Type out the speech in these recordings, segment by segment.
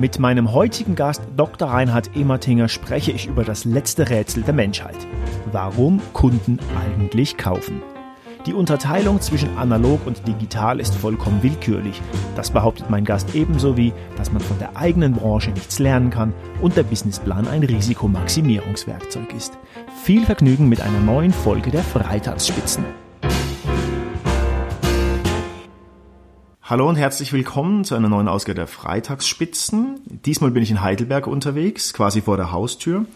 Mit meinem heutigen Gast Dr. Reinhard Emertinger spreche ich über das letzte Rätsel der Menschheit. Warum Kunden eigentlich kaufen. Die Unterteilung zwischen analog und digital ist vollkommen willkürlich. Das behauptet mein Gast ebenso wie, dass man von der eigenen Branche nichts lernen kann und der Businessplan ein Risikomaximierungswerkzeug ist. Viel Vergnügen mit einer neuen Folge der Freitagsspitzen. Hallo und herzlich willkommen zu einer neuen Ausgabe der Freitagsspitzen. Diesmal bin ich in Heidelberg unterwegs, quasi vor der Haustür.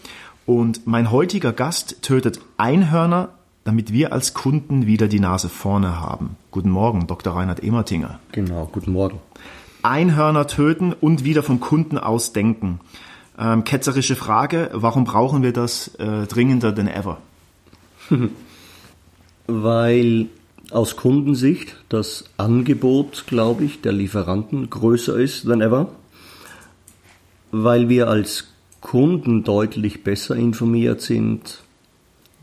Und mein heutiger Gast tötet Einhörner damit wir als Kunden wieder die Nase vorne haben. Guten Morgen, Dr. Reinhard Emertinger. Genau, guten Morgen. Einhörner töten und wieder vom Kunden aus denken. Ähm, ketzerische Frage, warum brauchen wir das äh, dringender denn ever? Weil aus Kundensicht das Angebot, glaube ich, der Lieferanten größer ist than ever. Weil wir als Kunden deutlich besser informiert sind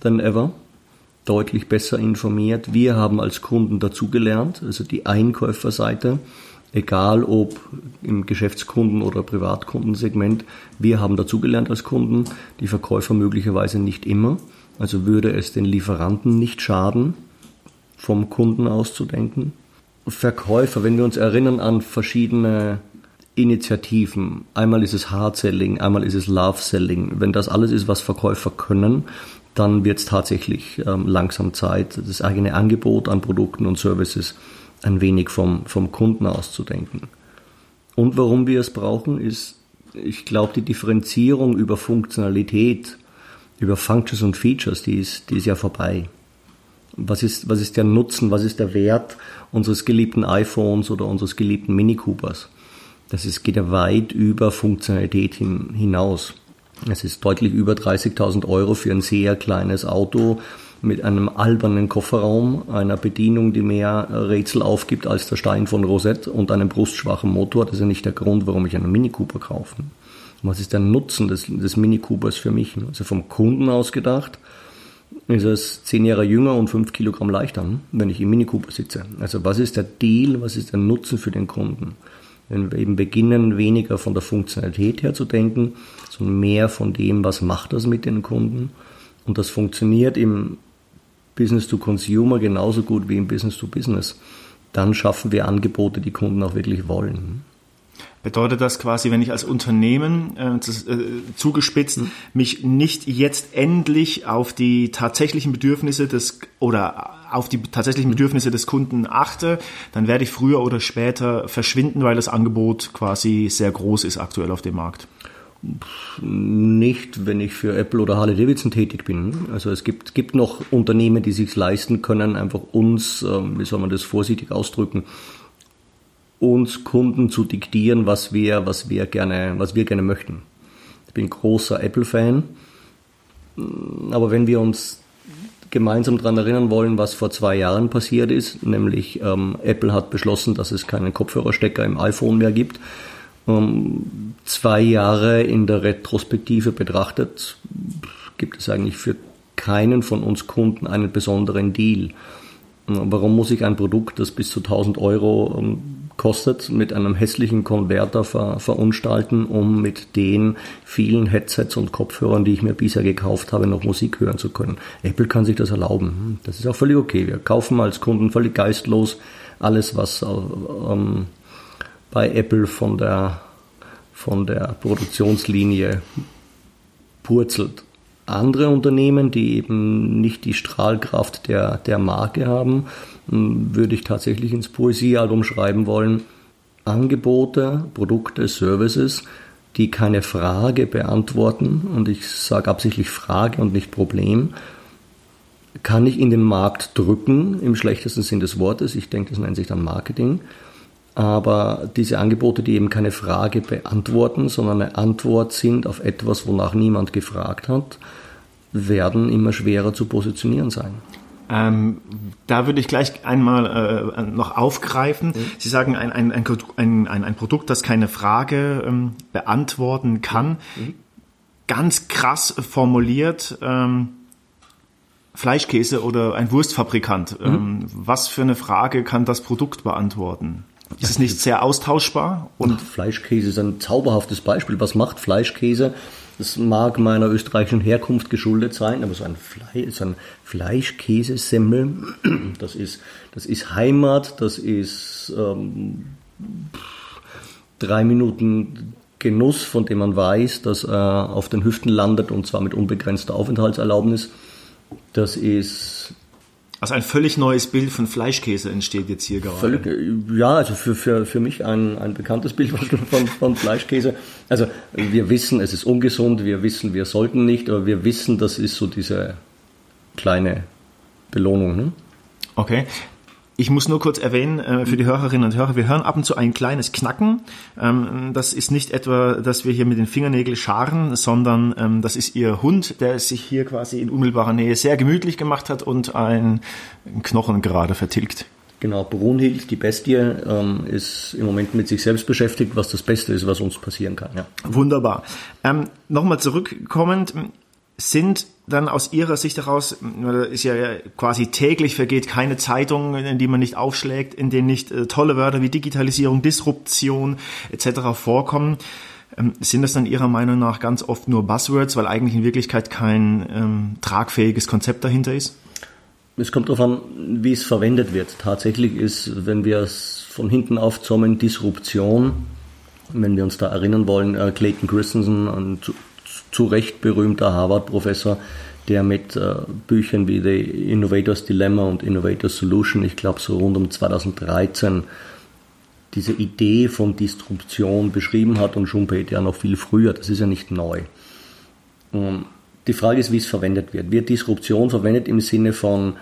than ever deutlich besser informiert. Wir haben als Kunden dazugelernt, also die Einkäuferseite, egal ob im Geschäftskunden- oder Privatkundensegment, wir haben dazugelernt als Kunden, die Verkäufer möglicherweise nicht immer. Also würde es den Lieferanten nicht schaden, vom Kunden auszudenken. Verkäufer, wenn wir uns erinnern an verschiedene Initiativen. Einmal ist es Hard Selling, einmal ist es Love Selling. Wenn das alles ist, was Verkäufer können, dann wird es tatsächlich ähm, langsam Zeit, das eigene Angebot an Produkten und Services ein wenig vom, vom Kunden auszudenken. Und warum wir es brauchen, ist, ich glaube, die Differenzierung über Funktionalität, über Functions und Features, die ist, die ist ja vorbei. Was ist, was ist der Nutzen, was ist der Wert unseres geliebten iPhones oder unseres geliebten Mini Coopers? Das ist, geht ja weit über Funktionalität hin, hinaus. Es ist deutlich über 30.000 Euro für ein sehr kleines Auto mit einem albernen Kofferraum, einer Bedienung, die mehr Rätsel aufgibt als der Stein von Rosette und einem brustschwachen Motor. Das ist ja nicht der Grund, warum ich einen Mini Cooper kaufe. Was ist der Nutzen des, des Mini Coopers für mich? Also vom Kunden aus gedacht ist es zehn Jahre jünger und fünf Kilogramm leichter, wenn ich im Mini Cooper sitze. Also was ist der Deal, was ist der Nutzen für den Kunden? Wenn wir eben beginnen, weniger von der Funktionalität her zu denken, sondern mehr von dem, was macht das mit den Kunden. Und das funktioniert im Business to Consumer genauso gut wie im Business to Business. Dann schaffen wir Angebote, die Kunden auch wirklich wollen. Bedeutet das quasi, wenn ich als Unternehmen äh, das, äh, zugespitzt mhm. mich nicht jetzt endlich auf die tatsächlichen Bedürfnisse des oder auf die tatsächlichen Bedürfnisse des Kunden achte, dann werde ich früher oder später verschwinden, weil das Angebot quasi sehr groß ist aktuell auf dem Markt. Nicht, wenn ich für Apple oder Harley Davidson tätig bin. Also es gibt, gibt noch Unternehmen, die sich leisten können, einfach uns, ähm, wie soll man das vorsichtig ausdrücken, uns Kunden zu diktieren, was wir, was wir gerne, was wir gerne möchten. Ich bin großer Apple-Fan, aber wenn wir uns gemeinsam daran erinnern wollen, was vor zwei Jahren passiert ist, nämlich ähm, Apple hat beschlossen, dass es keinen Kopfhörerstecker im iPhone mehr gibt. Ähm, zwei Jahre in der Retrospektive betrachtet, gibt es eigentlich für keinen von uns Kunden einen besonderen Deal. Warum muss ich ein Produkt, das bis zu 1000 Euro ähm, kostet, mit einem hässlichen Konverter ver, verunstalten, um mit den vielen Headsets und Kopfhörern, die ich mir bisher gekauft habe, noch Musik hören zu können? Apple kann sich das erlauben. Das ist auch völlig okay. Wir kaufen als Kunden völlig geistlos alles, was ähm, bei Apple von der, von der Produktionslinie purzelt andere Unternehmen, die eben nicht die Strahlkraft der, der Marke haben, hm, würde ich tatsächlich ins Poesiealbum schreiben wollen. Angebote, Produkte, Services, die keine Frage beantworten, und ich sage absichtlich Frage und nicht Problem, kann ich in den Markt drücken, im schlechtesten Sinn des Wortes. Ich denke, das nennt sich dann Marketing. Aber diese Angebote, die eben keine Frage beantworten, sondern eine Antwort sind auf etwas, wonach niemand gefragt hat, werden immer schwerer zu positionieren sein. Ähm, da würde ich gleich einmal äh, noch aufgreifen. Mhm. Sie sagen, ein, ein, ein, ein, ein Produkt, das keine Frage ähm, beantworten kann. Mhm. Ganz krass formuliert, ähm, Fleischkäse oder ein Wurstfabrikant. Mhm. Ähm, was für eine Frage kann das Produkt beantworten? Ist es nicht sehr austauschbar? Und Ach, Fleischkäse ist ein zauberhaftes Beispiel. Was macht Fleischkäse? Das mag meiner österreichischen Herkunft geschuldet sein, aber so ein, Fle so ein Fleischkäsesemmel, das ist, das ist Heimat, das ist ähm, drei Minuten Genuss, von dem man weiß, dass er auf den Hüften landet und zwar mit unbegrenzter Aufenthaltserlaubnis. Das ist also ein völlig neues Bild von Fleischkäse entsteht jetzt hier gerade. Völlig, ja, also für, für, für mich ein, ein bekanntes Bild von, von Fleischkäse. Also wir wissen, es ist ungesund, wir wissen, wir sollten nicht, aber wir wissen, das ist so diese kleine Belohnung. Ne? Okay. Ich muss nur kurz erwähnen äh, für die Hörerinnen und Hörer, wir hören ab und zu ein kleines Knacken. Ähm, das ist nicht etwa, dass wir hier mit den Fingernägeln scharen, sondern ähm, das ist ihr Hund, der sich hier quasi in unmittelbarer Nähe sehr gemütlich gemacht hat und einen Knochen gerade vertilgt. Genau, Brunhild, die Bestie, ähm, ist im Moment mit sich selbst beschäftigt, was das Beste ist, was uns passieren kann. Ja. Wunderbar. Ähm, Nochmal zurückkommend, sind dann aus Ihrer Sicht heraus, ist ja quasi täglich vergeht keine Zeitung, in die man nicht aufschlägt, in denen nicht äh, tolle Wörter wie Digitalisierung, Disruption etc. vorkommen. Ähm, sind das dann Ihrer Meinung nach ganz oft nur Buzzwords, weil eigentlich in Wirklichkeit kein ähm, tragfähiges Konzept dahinter ist? Es kommt darauf an, wie es verwendet wird. Tatsächlich ist, wenn wir es von hinten aufzommen, Disruption, wenn wir uns da erinnern wollen, äh, Clayton Christensen, ein zu Recht berühmter Harvard-Professor, der mit äh, Büchern wie The Innovator's Dilemma und Innovator's Solution, ich glaube so rund um 2013, diese Idee von Disruption beschrieben hat und Schumpeter ja noch viel früher, das ist ja nicht neu. Ähm, die Frage ist, wie es verwendet wird. Wird Disruption verwendet im Sinne von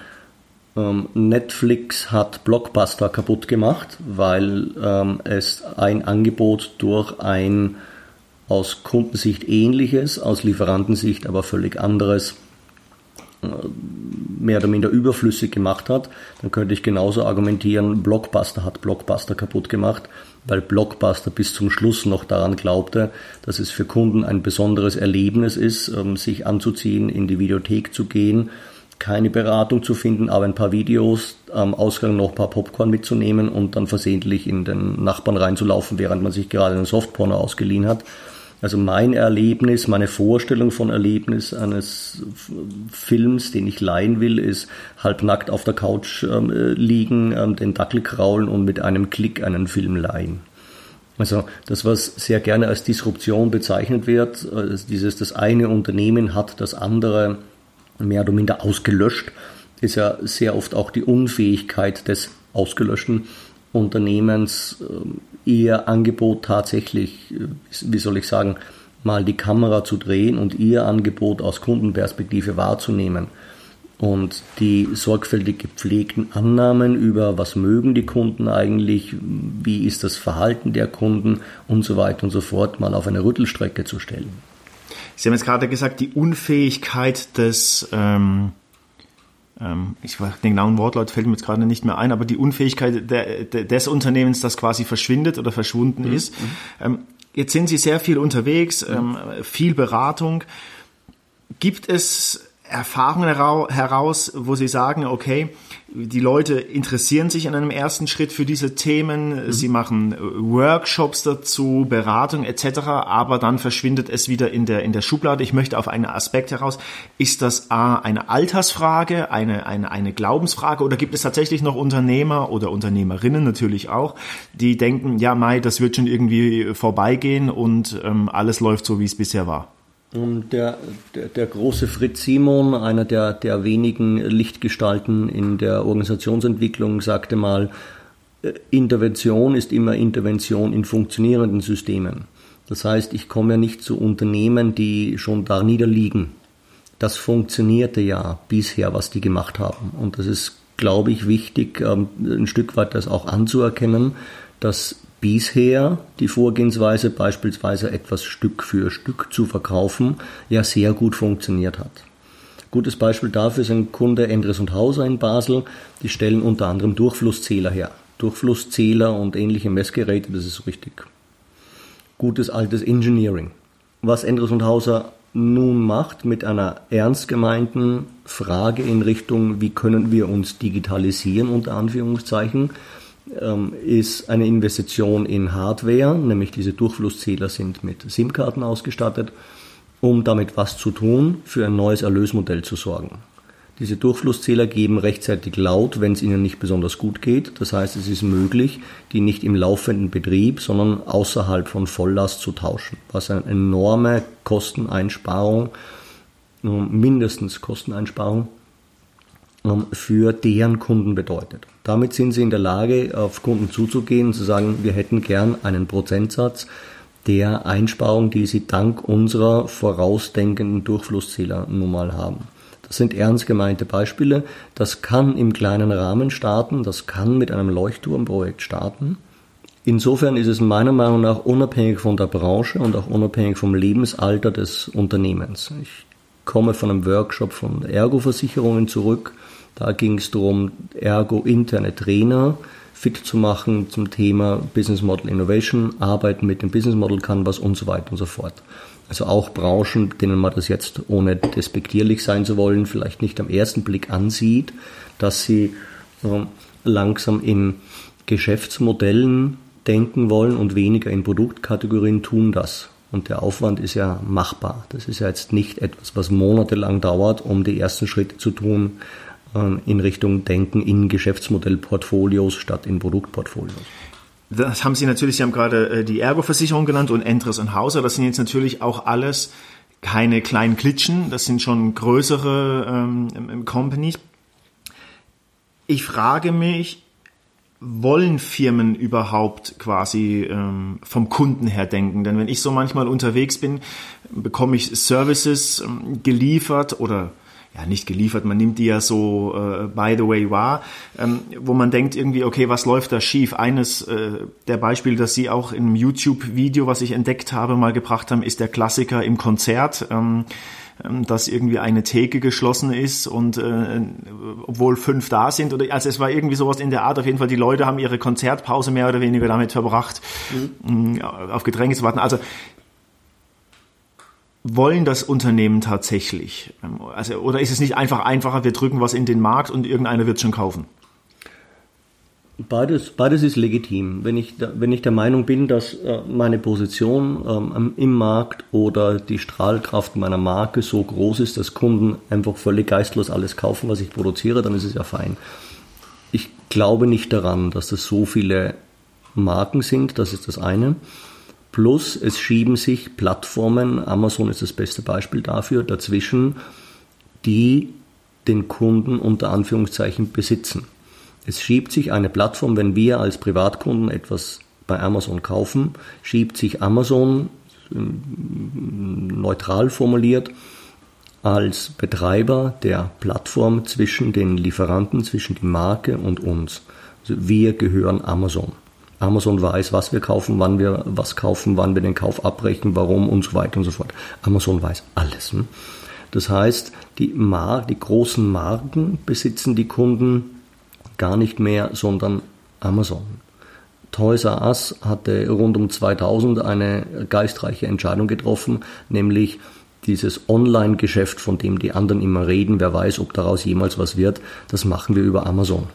ähm, Netflix hat Blockbuster kaputt gemacht, weil ähm, es ein Angebot durch ein aus Kundensicht ähnliches, aus Lieferantensicht aber völlig anderes äh, mehr oder minder überflüssig gemacht hat, dann könnte ich genauso argumentieren, Blockbuster hat Blockbuster kaputt gemacht, weil Blockbuster bis zum Schluss noch daran glaubte, dass es für Kunden ein besonderes Erlebnis ist, ähm, sich anzuziehen, in die Videothek zu gehen, keine Beratung zu finden, aber ein paar Videos, am Ausgang noch ein paar Popcorn mitzunehmen und dann versehentlich in den Nachbarn reinzulaufen, während man sich gerade einen Softporno ausgeliehen hat. Also mein Erlebnis, meine Vorstellung von Erlebnis eines Films, den ich leihen will, ist halbnackt auf der Couch ähm, liegen, ähm, den Dackel kraulen und mit einem Klick einen Film leihen. Also das, was sehr gerne als Disruption bezeichnet wird, äh, dieses das eine Unternehmen hat das andere mehr oder minder ausgelöscht, ist ja sehr oft auch die Unfähigkeit des Ausgelöschten Unternehmens ähm, ihr Angebot tatsächlich, äh, wie soll ich sagen, mal die Kamera zu drehen und ihr Angebot aus Kundenperspektive wahrzunehmen. Und die sorgfältig gepflegten Annahmen über, was mögen die Kunden eigentlich, wie ist das Verhalten der Kunden und so weiter und so fort, mal auf eine Rüttelstrecke zu stellen. Sie haben jetzt gerade gesagt, die Unfähigkeit des ähm, ähm, ich den genauen Wortlaut fällt mir jetzt gerade nicht mehr ein, aber die Unfähigkeit der, der, des Unternehmens, das quasi verschwindet oder verschwunden mhm. ist. Ähm, jetzt sind Sie sehr viel unterwegs, mhm. ähm, viel Beratung. Gibt es Erfahrungen heraus, wo Sie sagen, okay, die Leute interessieren sich in einem ersten Schritt für diese Themen, mhm. sie machen äh, Workshops dazu, Beratung etc., aber dann verschwindet es wieder in der, in der Schublade. Ich möchte auf einen Aspekt heraus. Ist das A, eine Altersfrage, eine, eine, eine Glaubensfrage oder gibt es tatsächlich noch Unternehmer oder Unternehmerinnen natürlich auch, die denken, ja, Mai, das wird schon irgendwie vorbeigehen und ähm, alles läuft so, wie es bisher war? Der, der, der, große Fritz Simon, einer der, der wenigen Lichtgestalten in der Organisationsentwicklung, sagte mal, äh, Intervention ist immer Intervention in funktionierenden Systemen. Das heißt, ich komme ja nicht zu Unternehmen, die schon da niederliegen. Das funktionierte ja bisher, was die gemacht haben. Und das ist, glaube ich, wichtig, ähm, ein Stück weit das auch anzuerkennen, dass bisher die Vorgehensweise, beispielsweise etwas Stück für Stück zu verkaufen, ja sehr gut funktioniert hat. Gutes Beispiel dafür ein Kunde Endres und Hauser in Basel. Die stellen unter anderem Durchflusszähler her. Durchflusszähler und ähnliche Messgeräte, das ist richtig. Gutes altes Engineering. Was Endres und Hauser nun macht mit einer ernst gemeinten Frage in Richtung, wie können wir uns digitalisieren, unter Anführungszeichen, ist eine Investition in Hardware, nämlich diese Durchflusszähler sind mit SIM-Karten ausgestattet, um damit was zu tun, für ein neues Erlösmodell zu sorgen. Diese Durchflusszähler geben rechtzeitig laut, wenn es ihnen nicht besonders gut geht. Das heißt, es ist möglich, die nicht im laufenden Betrieb, sondern außerhalb von Volllast zu tauschen, was eine enorme Kosteneinsparung, mindestens Kosteneinsparung für deren Kunden bedeutet. Damit sind sie in der Lage, auf Kunden zuzugehen und zu sagen, wir hätten gern einen Prozentsatz der Einsparung, die sie dank unserer vorausdenkenden Durchflusszähler nun mal haben. Das sind ernst gemeinte Beispiele. Das kann im kleinen Rahmen starten, das kann mit einem Leuchtturmprojekt starten. Insofern ist es meiner Meinung nach unabhängig von der Branche und auch unabhängig vom Lebensalter des Unternehmens. Ich komme von einem Workshop von Ergo-Versicherungen zurück. Da ging es darum, Ergo-interne Trainer fit zu machen zum Thema Business Model Innovation, Arbeiten mit dem Business Model Canvas und so weiter und so fort. Also auch Branchen, denen man das jetzt, ohne despektierlich sein zu wollen, vielleicht nicht am ersten Blick ansieht, dass sie äh, langsam in Geschäftsmodellen denken wollen und weniger in Produktkategorien tun das. Und der Aufwand ist ja machbar. Das ist ja jetzt nicht etwas, was monatelang dauert, um die ersten Schritte zu tun in Richtung Denken in Geschäftsmodellportfolios statt in Produktportfolios. Das haben Sie natürlich, Sie haben gerade äh, die Ergo-Versicherung genannt und Entres und Hauser. Das sind jetzt natürlich auch alles keine kleinen Klitschen, das sind schon größere ähm, Companies. Ich frage mich, wollen Firmen überhaupt quasi ähm, vom Kunden her denken? Denn wenn ich so manchmal unterwegs bin, bekomme ich Services ähm, geliefert oder ja nicht geliefert, man nimmt die ja so äh, by the way wahr, ähm, wo man denkt irgendwie, okay, was läuft da schief? Eines äh, der Beispiele, das Sie auch im YouTube-Video, was ich entdeckt habe, mal gebracht haben, ist der Klassiker im Konzert. Ähm, ähm dass irgendwie eine Theke geschlossen ist und äh, obwohl fünf da sind oder also es war irgendwie sowas in der Art auf jeden Fall die Leute haben ihre Konzertpause mehr oder weniger damit verbracht mhm. auf Getränke zu warten also wollen das Unternehmen tatsächlich? Also, oder ist es nicht einfach einfacher, wir drücken was in den Markt und irgendeiner wird schon kaufen? Beides, beides ist legitim. Wenn ich, wenn ich der Meinung bin, dass äh, meine Position ähm, im Markt oder die Strahlkraft meiner Marke so groß ist, dass Kunden einfach völlig geistlos alles kaufen, was ich produziere, dann ist es ja fein. Ich glaube nicht daran, dass das so viele Marken sind, das ist das eine. Plus es schieben sich Plattformen, Amazon ist das beste Beispiel dafür, dazwischen, die den Kunden unter Anführungszeichen besitzen. Es schiebt sich eine Plattform, wenn wir als Privatkunden etwas bei Amazon kaufen, schiebt sich Amazon ähm, neutral formuliert als Betreiber der Plattform zwischen den Lieferanten, zwischen die Marke und uns. Also wir gehören Amazon. Amazon weiß, was wir kaufen, wann wir was kaufen, wann wir den Kauf abbrechen, warum und so weiter und so fort. Amazon weiß alles. Hm? Das heißt, die, Mar die großen Marken besitzen die Kunden gar nicht mehr, sondern Amazon. Toys R Us hatte rund um 2000 eine geistreiche Entscheidung getroffen, nämlich dieses Online-Geschäft, von dem die anderen immer reden, wer weiß, ob daraus jemals was wird, das machen wir über Amazon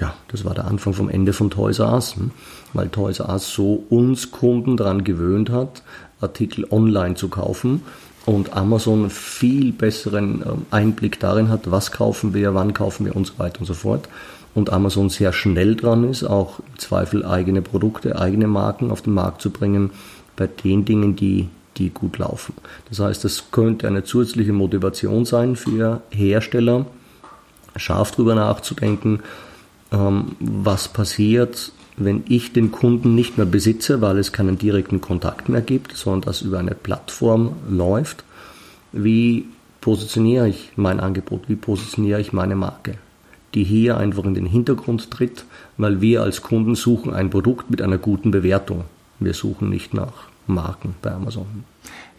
ja, das war der Anfang vom Ende von Toys R Us, hm? weil Toys R Us so uns Kunden daran gewöhnt hat, Artikel online zu kaufen und Amazon viel besseren ähm, Einblick darin hat, was kaufen wir, wann kaufen wir und so weiter und so fort. Und Amazon sehr schnell dran ist, auch im Zweifel eigene Produkte, eigene Marken auf den Markt zu bringen, bei den Dingen, die, die gut laufen. Das heißt, das könnte eine zusätzliche Motivation sein für Hersteller, scharf drüber nachzudenken, ähm, was passiert, wenn ich den Kunden nicht mehr besitze, weil es keinen direkten Kontakt mehr gibt, sondern das über eine Plattform läuft. Wie positioniere ich mein Angebot? Wie positioniere ich meine Marke? Die hier einfach in den Hintergrund tritt, weil wir als Kunden suchen ein Produkt mit einer guten Bewertung. Wir suchen nicht nach Marken bei Amazon.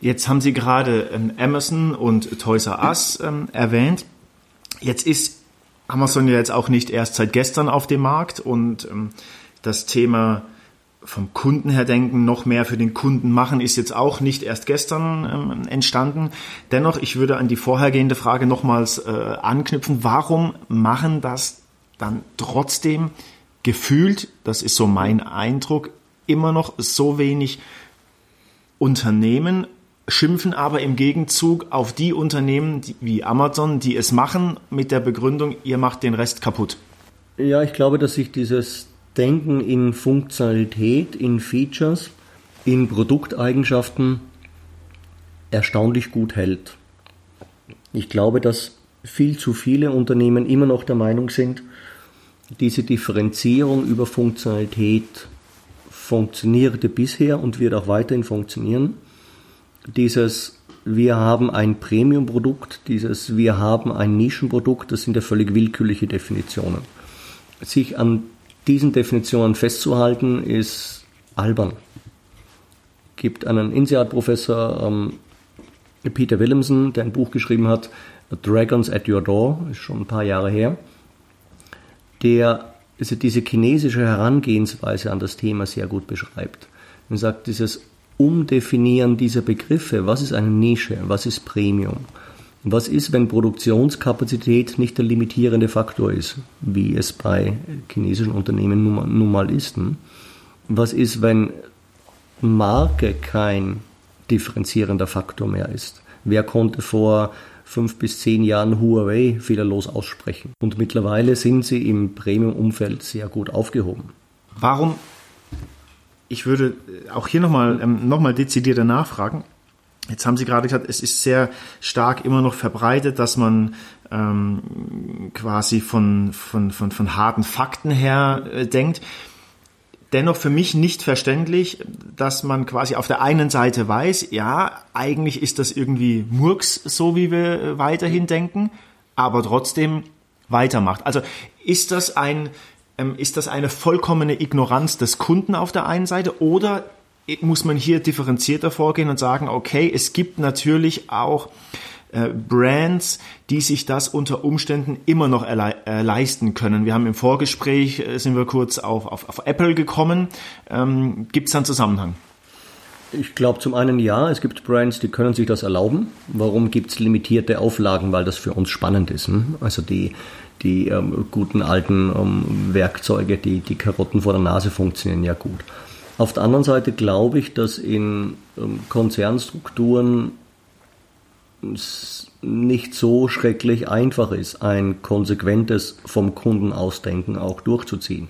Jetzt haben Sie gerade ähm, Amazon und Toys R Us ähm, erwähnt. Jetzt ist Amazon ja jetzt auch nicht erst seit gestern auf dem Markt und ähm, das Thema vom Kunden her denken, noch mehr für den Kunden machen, ist jetzt auch nicht erst gestern ähm, entstanden. Dennoch, ich würde an die vorhergehende Frage nochmals äh, anknüpfen. Warum machen das dann trotzdem gefühlt, das ist so mein Eindruck, immer noch so wenig Unternehmen schimpfen aber im Gegenzug auf die Unternehmen die, wie Amazon, die es machen, mit der Begründung, ihr macht den Rest kaputt. Ja, ich glaube, dass sich dieses Denken in Funktionalität, in Features, in Produkteigenschaften erstaunlich gut hält. Ich glaube, dass viel zu viele Unternehmen immer noch der Meinung sind, diese Differenzierung über Funktionalität funktionierte bisher und wird auch weiterhin funktionieren. Dieses wir haben ein Premium-Produkt, dieses wir haben ein Nischenprodukt, das sind ja völlig willkürliche Definitionen. Sich an diesen Definitionen festzuhalten, ist albern. Gibt einen INSEAD-Professor, ähm, Peter Williamson, der ein Buch geschrieben hat, Dragons at Your Door, ist schon ein paar Jahre her, der also diese chinesische Herangehensweise an das Thema sehr gut beschreibt. Er sagt, dieses Umdefinieren dieser Begriffe, was ist eine Nische, was ist Premium, was ist, wenn Produktionskapazität nicht der limitierende Faktor ist, wie es bei chinesischen Unternehmen nun, mal ist. Hm? Was ist, wenn Marke kein differenzierender Faktor mehr ist? Wer konnte vor fünf bis zehn Jahren Huawei fehlerlos aussprechen? Und mittlerweile sind sie im Premium-Umfeld sehr gut aufgehoben. Warum ich würde auch hier nochmal ähm, noch dezidierter nachfragen. Jetzt haben Sie gerade gesagt, es ist sehr stark immer noch verbreitet, dass man ähm, quasi von, von, von, von harten Fakten her äh, denkt. Dennoch für mich nicht verständlich, dass man quasi auf der einen Seite weiß, ja, eigentlich ist das irgendwie Murks, so wie wir äh, weiterhin denken, aber trotzdem weitermacht. Also ist das ein, ist das eine vollkommene Ignoranz des Kunden auf der einen Seite oder muss man hier differenzierter vorgehen und sagen, okay, es gibt natürlich auch äh, Brands, die sich das unter Umständen immer noch äh, leisten können. Wir haben im Vorgespräch, äh, sind wir kurz auf, auf, auf Apple gekommen. Ähm, gibt es da einen Zusammenhang? Ich glaube zum einen ja, es gibt Brands, die können sich das erlauben. Warum gibt es limitierte Auflagen? Weil das für uns spannend ist. Hm? Also die, die ähm, guten alten ähm, Werkzeuge, die, die Karotten vor der Nase funktionieren ja gut. Auf der anderen Seite glaube ich, dass in ähm, Konzernstrukturen es nicht so schrecklich einfach ist, ein konsequentes vom Kunden ausdenken auch durchzuziehen.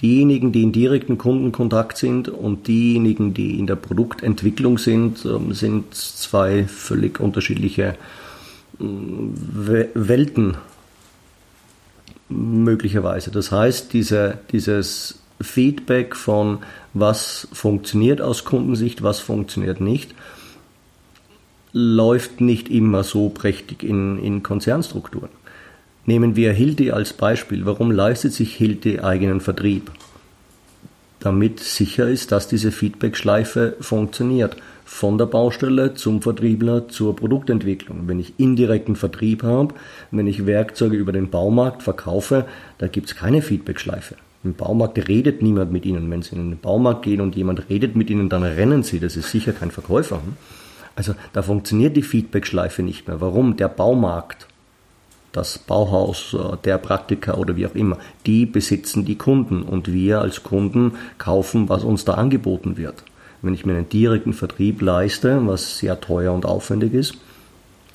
Diejenigen, die in direkten Kundenkontakt sind und diejenigen, die in der Produktentwicklung sind, ähm, sind zwei völlig unterschiedliche Welten möglicherweise. Das heißt, diese, dieses Feedback von was funktioniert aus Kundensicht, was funktioniert nicht, läuft nicht immer so prächtig in, in Konzernstrukturen. Nehmen wir Hilti als Beispiel. Warum leistet sich Hilti eigenen Vertrieb? Damit sicher ist, dass diese Feedback-Schleife funktioniert von der Baustelle zum Vertriebler zur Produktentwicklung. Wenn ich indirekten Vertrieb habe, wenn ich Werkzeuge über den Baumarkt verkaufe, da gibt es keine Feedbackschleife. Im Baumarkt redet niemand mit Ihnen. Wenn Sie in den Baumarkt gehen und jemand redet mit Ihnen, dann rennen Sie. Das ist sicher kein Verkäufer. Also da funktioniert die Feedbackschleife nicht mehr. Warum? Der Baumarkt, das Bauhaus, äh, der Praktiker oder wie auch immer, die besitzen die Kunden und wir als Kunden kaufen, was uns da angeboten wird. Wenn ich mir einen direkten Vertrieb leiste, was sehr teuer und aufwendig ist,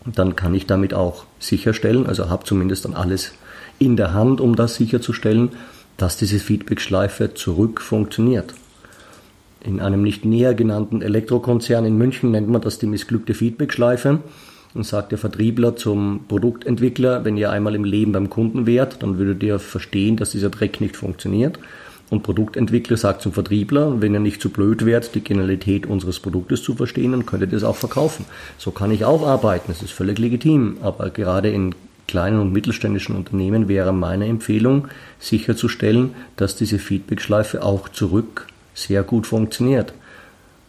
dann kann ich damit auch sicherstellen, also habe zumindest dann alles in der Hand, um das sicherzustellen, dass diese Feedback-Schleife zurück funktioniert. In einem nicht näher genannten Elektrokonzern in München nennt man das die missglückte Feedback-Schleife und sagt der Vertriebler zum Produktentwickler, wenn ihr einmal im Leben beim Kunden wärt, dann würdet ihr verstehen, dass dieser Dreck nicht funktioniert. Und Produktentwickler sagt zum Vertriebler, wenn ihr nicht zu blöd wärt, die Genialität unseres Produktes zu verstehen, dann könntet ihr es auch verkaufen. So kann ich auch arbeiten, das ist völlig legitim. Aber gerade in kleinen und mittelständischen Unternehmen wäre meine Empfehlung, sicherzustellen, dass diese Feedbackschleife auch zurück sehr gut funktioniert.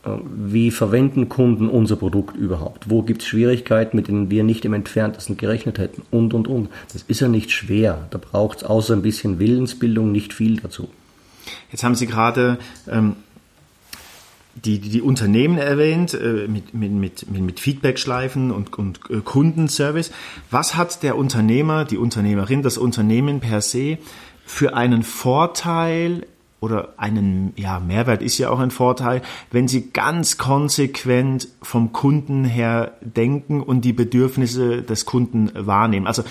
Äh, wie verwenden Kunden unser Produkt überhaupt? Wo gibt es Schwierigkeiten, mit denen wir nicht im entferntesten gerechnet hätten? Und, und, und. Das ist ja nicht schwer. Da braucht es außer ein bisschen Willensbildung nicht viel dazu. Jetzt haben Sie gerade ähm, die, die, die Unternehmen erwähnt äh, mit, mit, mit, mit Feedbackschleifen und, und äh, Kundenservice. Was hat der Unternehmer, die Unternehmerin, das Unternehmen per se für einen Vorteil oder einen ja, Mehrwert ist ja auch ein Vorteil, wenn Sie ganz konsequent vom Kunden her denken und die Bedürfnisse des Kunden wahrnehmen. Also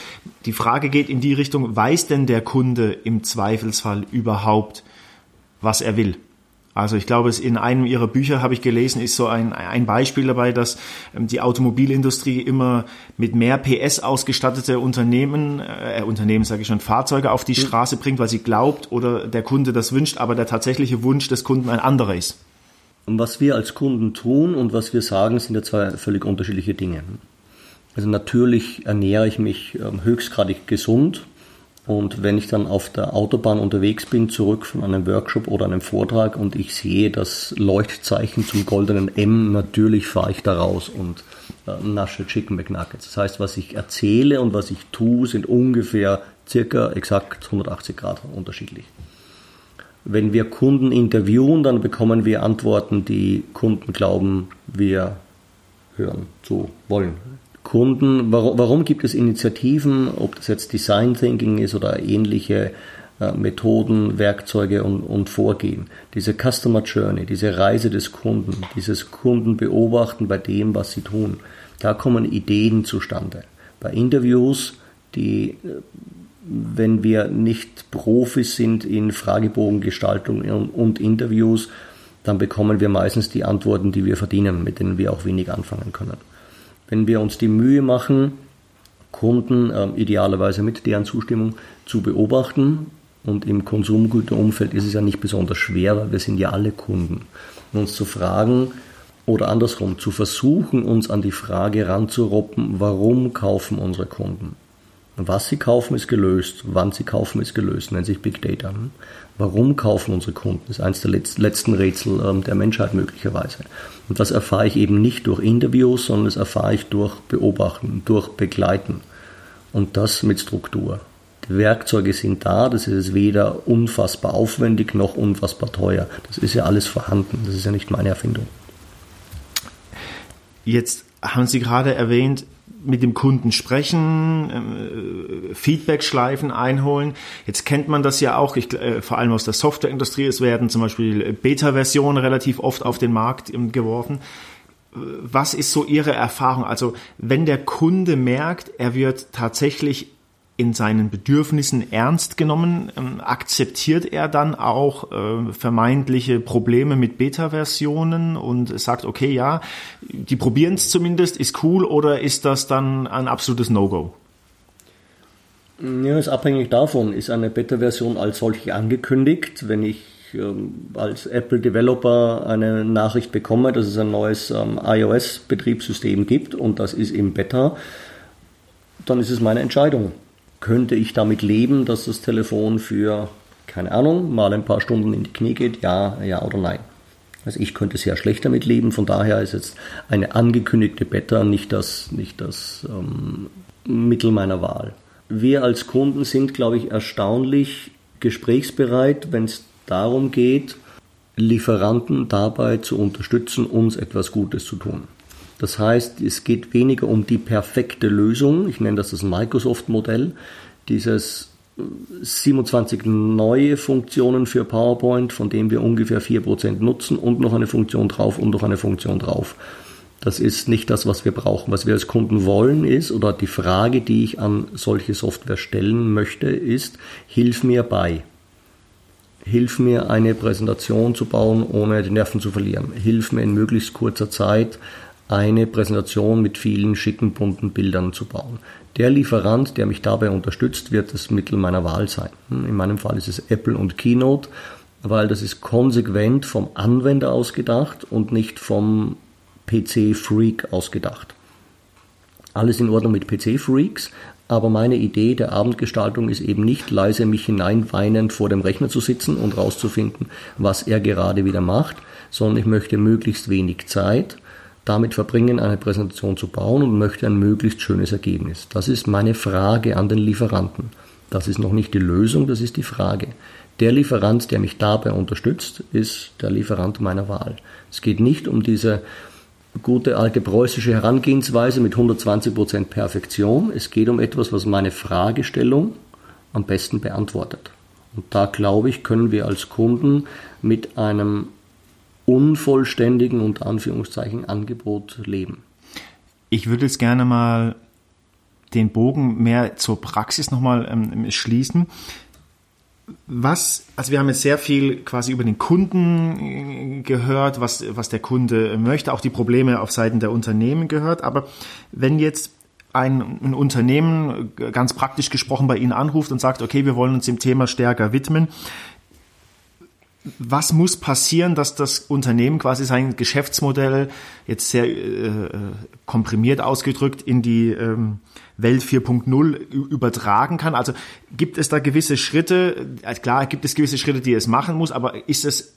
die Frage geht in die Richtung, weiß denn der Kunde im Zweifelsfall überhaupt, was er will? Also ich glaube, es in einem ihrer Bücher habe ich gelesen, ist so ein, ein Beispiel dabei, dass ähm, die Automobilindustrie immer mit mehr PS ausgestattete Unternehmen, äh, Unternehmen sage ich schon, Fahrzeuge auf die mhm. Straße bringt, weil sie glaubt oder der Kunde das wünscht, aber der tatsächliche Wunsch des Kunden ein anderer ist. Und was wir als Kunden tun und was wir sagen, sind ja zwei völlig unterschiedliche Dinge. Also natürlich ernähre ich mich ähm, höchstgradig gesund und wenn ich dann auf der Autobahn unterwegs bin, zurück von einem Workshop oder einem Vortrag und ich sehe das Leuchtzeichen zum goldenen M, natürlich fahre ich da raus und äh, nasche Chicken McNuggets. Das heißt, was ich erzähle und was ich tue, sind ungefähr circa exakt 180 Grad unterschiedlich. Wenn wir Kunden interviewen, dann bekommen wir Antworten, die Kunden glauben, wir hören zu wollen. Kunden, warum, warum gibt es Initiativen, ob das jetzt Design Thinking ist oder ähnliche äh, Methoden, Werkzeuge und, und Vorgehen. Diese Customer Journey, diese Reise des Kunden, dieses Kunden beobachten bei dem, was sie tun, da kommen Ideen zustande. Bei Interviews, die, äh, wenn wir nicht Profis sind in Fragebogengestaltung und Interviews, dann bekommen wir meistens die Antworten, die wir verdienen, mit denen wir auch wenig anfangen können wenn wir uns die Mühe machen, Kunden äh, idealerweise mit deren Zustimmung zu beobachten. Und im Konsumgüterumfeld ist es ja nicht besonders schwer, weil wir sind ja alle Kunden. Und uns zu fragen oder andersrum, zu versuchen, uns an die Frage ranzuroppen, warum kaufen unsere Kunden? Was sie kaufen, ist gelöst. Wann sie kaufen, ist gelöst. Nennt sich Big Data. Warum kaufen unsere Kunden? Das ist eines der letzten Rätsel ähm, der Menschheit möglicherweise. Und das erfahre ich eben nicht durch Interviews, sondern das erfahre ich durch Beobachten, durch Begleiten. Und das mit Struktur. Die Werkzeuge sind da, das ist weder unfassbar aufwendig noch unfassbar teuer. Das ist ja alles vorhanden, das ist ja nicht meine Erfindung. Jetzt haben Sie gerade erwähnt, mit dem Kunden sprechen, äh, Feedback-Schleifen einholen. Jetzt kennt man das ja auch, ich, äh, vor allem aus der Softwareindustrie. Es werden zum Beispiel Beta-Versionen relativ oft auf den Markt geworfen. Was ist so Ihre Erfahrung? Also wenn der Kunde merkt, er wird tatsächlich in seinen Bedürfnissen ernst genommen? Ähm, akzeptiert er dann auch äh, vermeintliche Probleme mit Beta-Versionen und sagt, okay, ja, die probieren es zumindest, ist cool oder ist das dann ein absolutes No-Go? Ja, ist abhängig davon. Ist eine Beta-Version als solche angekündigt? Wenn ich ähm, als Apple-Developer eine Nachricht bekomme, dass es ein neues ähm, iOS-Betriebssystem gibt und das ist im Beta, dann ist es meine Entscheidung könnte ich damit leben, dass das Telefon für, keine Ahnung, mal ein paar Stunden in die Knie geht? Ja, ja oder nein? Also ich könnte sehr schlecht damit leben, von daher ist jetzt eine angekündigte Beta nicht das, nicht das ähm, Mittel meiner Wahl. Wir als Kunden sind, glaube ich, erstaunlich gesprächsbereit, wenn es darum geht, Lieferanten dabei zu unterstützen, uns etwas Gutes zu tun. Das heißt, es geht weniger um die perfekte Lösung. Ich nenne das das Microsoft-Modell. Dieses 27 neue Funktionen für PowerPoint, von dem wir ungefähr 4% nutzen und noch eine Funktion drauf und noch eine Funktion drauf. Das ist nicht das, was wir brauchen. Was wir als Kunden wollen ist, oder die Frage, die ich an solche Software stellen möchte, ist, hilf mir bei. Hilf mir, eine Präsentation zu bauen, ohne die Nerven zu verlieren. Hilf mir in möglichst kurzer Zeit eine Präsentation mit vielen schicken, bunten Bildern zu bauen. Der Lieferant, der mich dabei unterstützt, wird das Mittel meiner Wahl sein. In meinem Fall ist es Apple und Keynote, weil das ist konsequent vom Anwender ausgedacht und nicht vom PC-Freak ausgedacht. Alles in Ordnung mit PC-Freaks, aber meine Idee der Abendgestaltung ist eben nicht leise mich hineinweinend vor dem Rechner zu sitzen und rauszufinden, was er gerade wieder macht, sondern ich möchte möglichst wenig Zeit damit verbringen, eine Präsentation zu bauen und möchte ein möglichst schönes Ergebnis. Das ist meine Frage an den Lieferanten. Das ist noch nicht die Lösung, das ist die Frage. Der Lieferant, der mich dabei unterstützt, ist der Lieferant meiner Wahl. Es geht nicht um diese gute alte preußische Herangehensweise mit 120% Perfektion. Es geht um etwas, was meine Fragestellung am besten beantwortet. Und da glaube ich, können wir als Kunden mit einem unvollständigen unter Anführungszeichen Angebot leben. Ich würde jetzt gerne mal den Bogen mehr zur Praxis nochmal ähm, schließen. Was, also wir haben jetzt sehr viel quasi über den Kunden äh, gehört, was, was der Kunde möchte, auch die Probleme auf Seiten der Unternehmen gehört. Aber wenn jetzt ein, ein Unternehmen äh, ganz praktisch gesprochen bei Ihnen anruft und sagt, okay, wir wollen uns dem Thema stärker widmen, was muss passieren, dass das Unternehmen quasi sein Geschäftsmodell jetzt sehr äh, äh komprimiert ausgedrückt in die ähm, Welt 4.0 übertragen kann? Also gibt es da gewisse Schritte? Äh, klar, gibt es gewisse Schritte, die es machen muss, aber ist es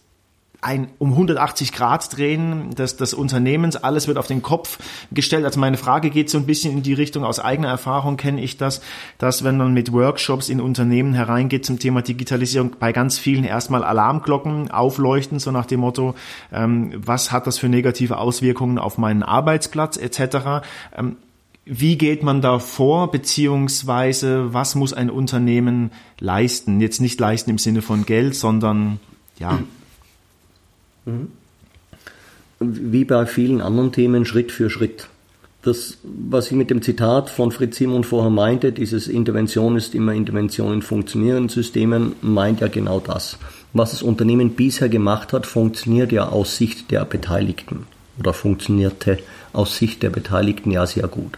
ein um 180 Grad drehen des, des Unternehmens, alles wird auf den Kopf gestellt. Also meine Frage geht so ein bisschen in die Richtung, aus eigener Erfahrung kenne ich das, dass wenn man mit Workshops in Unternehmen hereingeht zum Thema Digitalisierung, bei ganz vielen erstmal Alarmglocken aufleuchten, so nach dem Motto, ähm, was hat das für negative Auswirkungen auf meinen Arbeitsplatz etc. Ähm, wie geht man da vor, beziehungsweise was muss ein Unternehmen leisten? Jetzt nicht leisten im Sinne von Geld, sondern ja, Mhm. Wie bei vielen anderen Themen Schritt für Schritt. Das, was ich mit dem Zitat von Fritz Simon vorher meinte, dieses Intervention ist immer Intervention in funktionierenden Systemen, meint ja genau das. Was das Unternehmen bisher gemacht hat, funktioniert ja aus Sicht der Beteiligten oder funktionierte aus Sicht der Beteiligten ja sehr gut.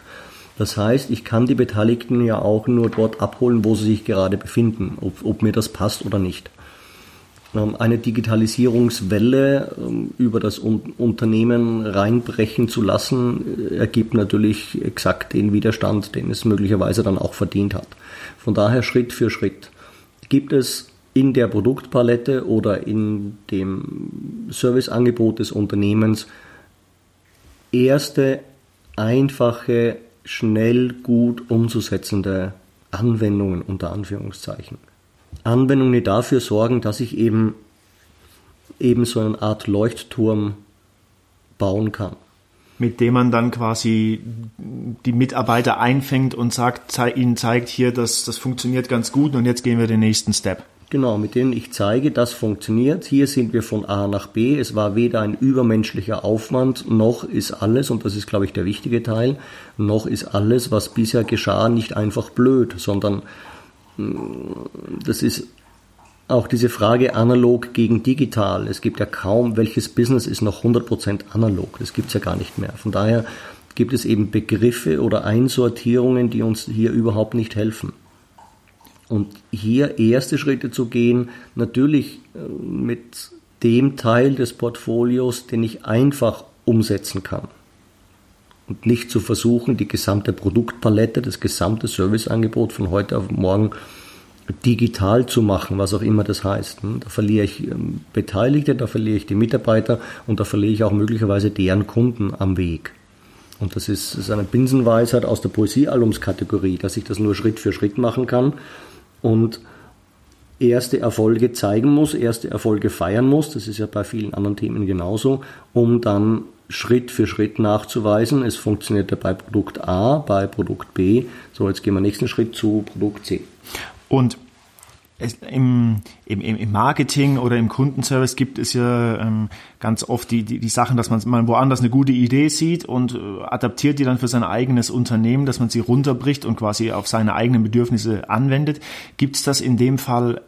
Das heißt, ich kann die Beteiligten ja auch nur dort abholen, wo sie sich gerade befinden, ob, ob mir das passt oder nicht. Eine Digitalisierungswelle ähm, über das Unternehmen reinbrechen zu lassen, äh, ergibt natürlich exakt den Widerstand, den es möglicherweise dann auch verdient hat. Von daher Schritt für Schritt. Gibt es in der Produktpalette oder in dem Serviceangebot des Unternehmens erste einfache, schnell, gut umzusetzende Anwendungen unter Anführungszeichen. Anwendungen, die dafür sorgen, dass ich eben, eben so eine Art Leuchtturm bauen kann. Mit dem man dann quasi die Mitarbeiter einfängt und sagt, zei ihnen zeigt hier, dass das funktioniert ganz gut und jetzt gehen wir den nächsten Step. Genau, mit denen ich zeige, das funktioniert. Hier sind wir von A nach B. Es war weder ein übermenschlicher Aufwand, noch ist alles, und das ist, glaube ich, der wichtige Teil, noch ist alles, was bisher geschah, nicht einfach blöd, sondern das ist auch diese Frage analog gegen digital. Es gibt ja kaum, welches Business ist noch 100% analog. Das gibt es ja gar nicht mehr. Von daher gibt es eben Begriffe oder Einsortierungen, die uns hier überhaupt nicht helfen. Und hier erste Schritte zu gehen, natürlich äh, mit dem Teil des Portfolios, den ich einfach umsetzen kann und nicht zu versuchen, die gesamte Produktpalette, das gesamte Serviceangebot von heute auf morgen digital zu machen, was auch immer das heißt. Hm? Da verliere ich ähm, Beteiligte, da verliere ich die Mitarbeiter und da verliere ich auch möglicherweise deren Kunden am Weg. Und das ist, ist eine Binsenweisheit aus der Poesiealbumskategorie, dass ich das nur Schritt für Schritt machen kann und erste Erfolge zeigen muss, erste Erfolge feiern muss, das ist ja bei vielen anderen Themen genauso, um dann Schritt für Schritt nachzuweisen. Es funktioniert bei Produkt A, bei Produkt B. So, jetzt gehen wir nächsten Schritt zu Produkt C. Und im, im, im Marketing oder im Kundenservice gibt es ja ähm, ganz oft die, die, die Sachen, dass man, man woanders eine gute Idee sieht und äh, adaptiert die dann für sein eigenes Unternehmen, dass man sie runterbricht und quasi auf seine eigenen Bedürfnisse anwendet. Gibt es das in dem Fall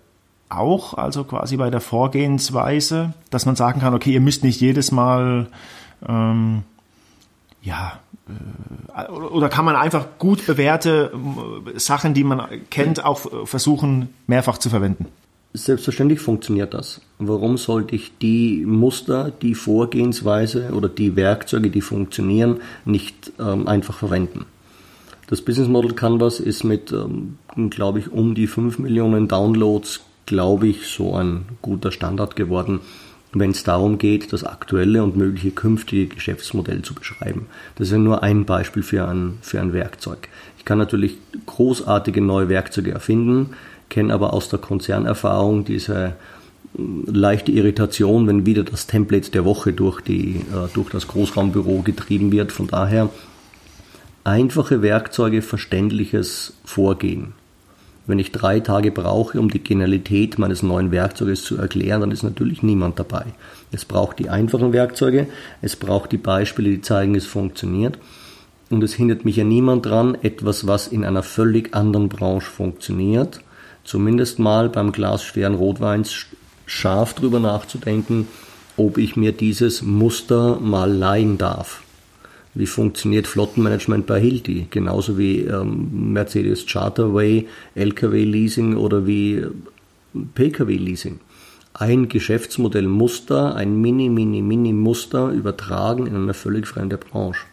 auch, also quasi bei der Vorgehensweise, dass man sagen kann, okay, ihr müsst nicht jedes Mal ähm, ja, äh, oder kann man einfach gut bewährte äh, Sachen, die man kennt, auch versuchen, mehrfach zu verwenden? Selbstverständlich funktioniert das. Warum sollte ich die Muster, die Vorgehensweise oder die Werkzeuge, die funktionieren, nicht ähm, einfach verwenden? Das Business Model Canvas ist mit, ähm, glaube ich, um die 5 Millionen Downloads, glaube ich, so ein guter Standard geworden wenn es darum geht, das aktuelle und mögliche künftige Geschäftsmodell zu beschreiben. Das ist ja nur ein Beispiel für ein, für ein Werkzeug. Ich kann natürlich großartige neue Werkzeuge erfinden, kenne aber aus der Konzernerfahrung diese hm, leichte Irritation, wenn wieder das Template der Woche durch, die, äh, durch das Großraumbüro getrieben wird. Von daher einfache Werkzeuge, verständliches Vorgehen. Wenn ich drei Tage brauche, um die Genialität meines neuen Werkzeuges zu erklären, dann ist natürlich niemand dabei. Es braucht die einfachen Werkzeuge, es braucht die Beispiele, die zeigen, es funktioniert. Und es hindert mich ja niemand dran, etwas, was in einer völlig anderen Branche funktioniert, zumindest mal beim Glas schweren Rotweins scharf drüber nachzudenken, ob ich mir dieses Muster mal leihen darf. Wie funktioniert Flottenmanagement bei Hilti? Genauso wie ähm, Mercedes Charterway, LKW-Leasing oder wie Pkw-Leasing. Ein Geschäftsmodell Muster, ein Mini, Mini, Mini Muster übertragen in eine völlig fremde Branche.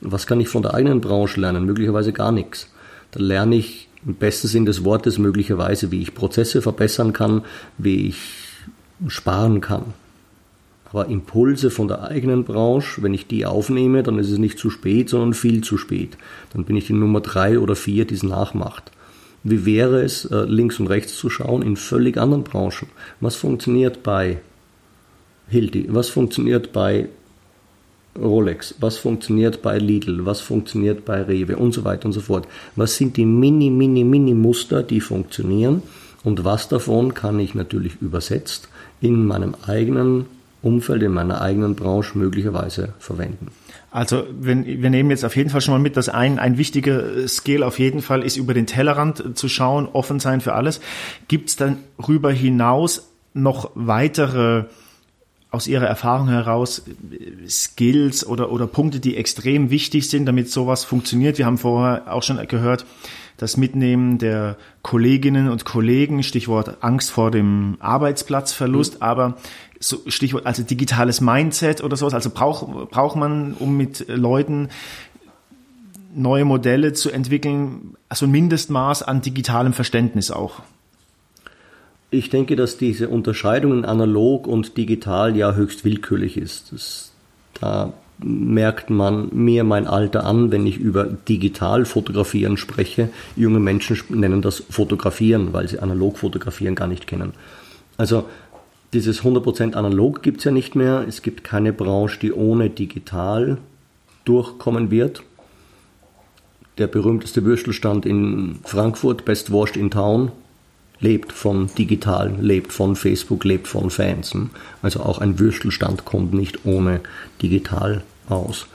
Was kann ich von der eigenen Branche lernen? Möglicherweise gar nichts. Da lerne ich im besten Sinn des Wortes möglicherweise, wie ich Prozesse verbessern kann, wie ich sparen kann. Aber Impulse von der eigenen Branche, wenn ich die aufnehme, dann ist es nicht zu spät, sondern viel zu spät. Dann bin ich die Nummer drei oder vier, die es nachmacht. Wie wäre es, äh, links und rechts zu schauen in völlig anderen Branchen? Was funktioniert bei Hilti? Was funktioniert bei Rolex, was funktioniert bei Lidl, was funktioniert bei Rewe und so weiter und so fort. Was sind die mini, mini, mini Muster, die funktionieren und was davon kann ich natürlich übersetzt in meinem eigenen Umfeld, in meiner eigenen Branche möglicherweise verwenden. Also wenn, wir nehmen jetzt auf jeden Fall schon mal mit, dass ein, ein wichtiger Skill auf jeden Fall ist, über den Tellerrand zu schauen, offen sein für alles. Gibt es dann darüber hinaus noch weitere aus Ihrer Erfahrung heraus Skills oder, oder Punkte, die extrem wichtig sind, damit sowas funktioniert? Wir haben vorher auch schon gehört, das Mitnehmen der Kolleginnen und Kollegen, Stichwort Angst vor dem Arbeitsplatzverlust, mhm. aber so Stichwort also digitales Mindset oder sowas. Also braucht braucht man, um mit Leuten neue Modelle zu entwickeln, also ein Mindestmaß an digitalem Verständnis auch. Ich denke, dass diese Unterscheidung in analog und digital ja höchst willkürlich ist. Das, da merkt man mir mein Alter an, wenn ich über digital fotografieren spreche. Junge Menschen nennen das fotografieren, weil sie analog fotografieren gar nicht kennen. Also dieses 100% analog gibt es ja nicht mehr. Es gibt keine Branche, die ohne digital durchkommen wird. Der berühmteste Würstelstand in Frankfurt, Best Washed in Town, lebt von digital, lebt von Facebook, lebt von Fans. Hm? Also auch ein Würstelstand kommt nicht ohne digital aus.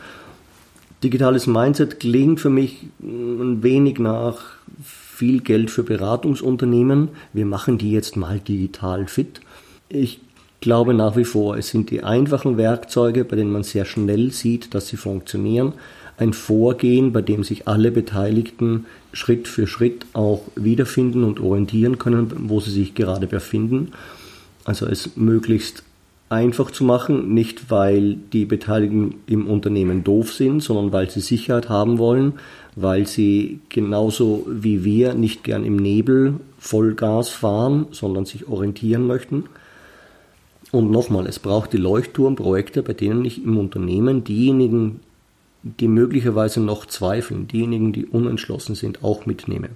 Digitales Mindset klingt für mich ein wenig nach viel Geld für Beratungsunternehmen. Wir machen die jetzt mal digital fit. Ich glaube nach wie vor, es sind die einfachen Werkzeuge, bei denen man sehr schnell sieht, dass sie funktionieren ein Vorgehen, bei dem sich alle Beteiligten Schritt für Schritt auch wiederfinden und orientieren können, wo sie sich gerade befinden. Also es möglichst einfach zu machen, nicht weil die Beteiligten im Unternehmen doof sind, sondern weil sie Sicherheit haben wollen, weil sie genauso wie wir nicht gern im Nebel Vollgas fahren, sondern sich orientieren möchten. Und nochmal, es braucht die Leuchtturmprojekte, bei denen ich im Unternehmen diejenigen die möglicherweise noch zweifeln, diejenigen, die unentschlossen sind, auch mitnehme.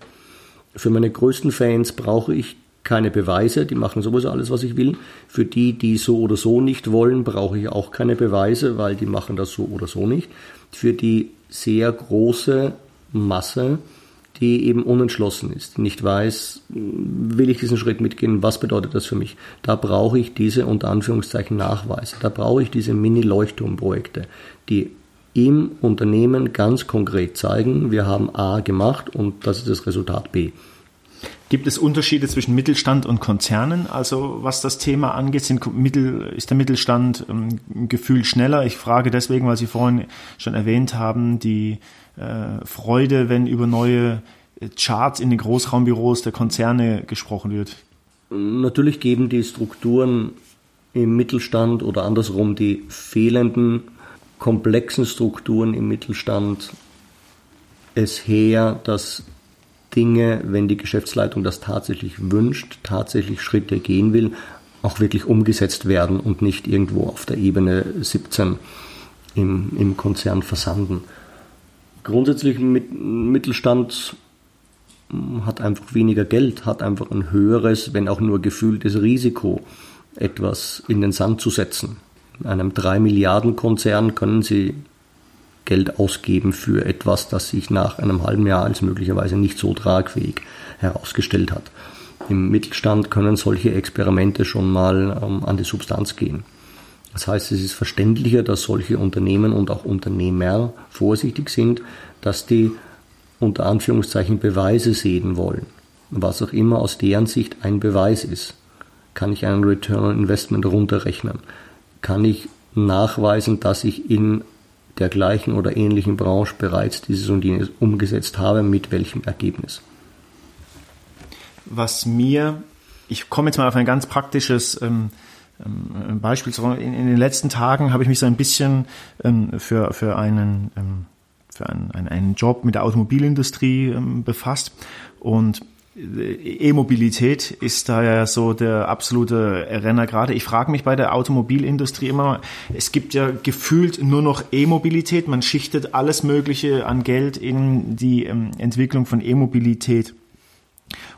Für meine größten Fans brauche ich keine Beweise, die machen sowieso alles, was ich will. Für die, die so oder so nicht wollen, brauche ich auch keine Beweise, weil die machen das so oder so nicht. Für die sehr große Masse, die eben unentschlossen ist, nicht weiß, will ich diesen Schritt mitgehen, was bedeutet das für mich? Da brauche ich diese unter Anführungszeichen Nachweise, da brauche ich diese Mini-Leuchtturmprojekte, die im Unternehmen ganz konkret zeigen, wir haben A gemacht und das ist das Resultat B. Gibt es Unterschiede zwischen Mittelstand und Konzernen? Also was das Thema angeht, sind Mittel, ist der Mittelstand ähm, gefühlt schneller? Ich frage deswegen, weil Sie vorhin schon erwähnt haben, die äh, Freude, wenn über neue äh, Charts in den Großraumbüros der Konzerne gesprochen wird. Natürlich geben die Strukturen im Mittelstand oder andersrum die fehlenden komplexen Strukturen im Mittelstand es her, dass Dinge, wenn die Geschäftsleitung das tatsächlich wünscht, tatsächlich Schritte gehen will, auch wirklich umgesetzt werden und nicht irgendwo auf der Ebene 17 im, im Konzern versanden. Grundsätzlich mit Mittelstand hat einfach weniger Geld, hat einfach ein höheres, wenn auch nur gefühltes Risiko, etwas in den Sand zu setzen. In einem 3 Milliarden Konzern können Sie Geld ausgeben für etwas, das sich nach einem halben Jahr als möglicherweise nicht so tragfähig herausgestellt hat. Im Mittelstand können solche Experimente schon mal ähm, an die Substanz gehen. Das heißt, es ist verständlicher, dass solche Unternehmen und auch Unternehmer vorsichtig sind, dass die unter Anführungszeichen Beweise sehen wollen. Was auch immer aus deren Sicht ein Beweis ist. Kann ich einen Return on Investment runterrechnen? Kann ich nachweisen, dass ich in der gleichen oder ähnlichen Branche bereits dieses und jenes umgesetzt habe, mit welchem Ergebnis? Was mir, ich komme jetzt mal auf ein ganz praktisches ähm, ähm, Beispiel. In, in, den letzten Tagen habe ich mich so ein bisschen ähm, für, für einen ähm, einen, einen, Job mit der Automobilindustrie ähm, befasst und E-Mobilität ist da ja so der absolute Renner gerade. Ich frage mich bei der Automobilindustrie immer, es gibt ja gefühlt nur noch E-Mobilität. Man schichtet alles Mögliche an Geld in die ähm, Entwicklung von E-Mobilität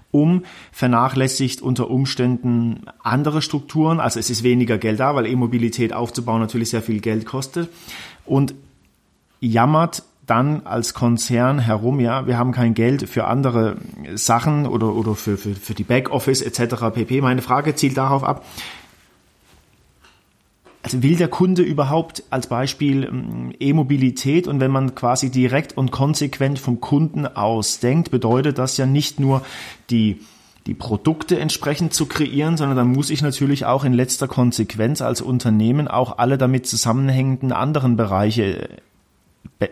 um, vernachlässigt unter Umständen andere Strukturen. Also es ist weniger Geld da, weil E-Mobilität aufzubauen natürlich sehr viel Geld kostet und jammert dann als Konzern herum, ja, wir haben kein Geld für andere Sachen oder, oder für, für, für die Backoffice etc. pp. Meine Frage zielt darauf ab, also will der Kunde überhaupt als Beispiel ähm, E-Mobilität und wenn man quasi direkt und konsequent vom Kunden aus denkt, bedeutet das ja nicht nur die die Produkte entsprechend zu kreieren, sondern dann muss ich natürlich auch in letzter Konsequenz als Unternehmen auch alle damit zusammenhängenden anderen Bereiche äh,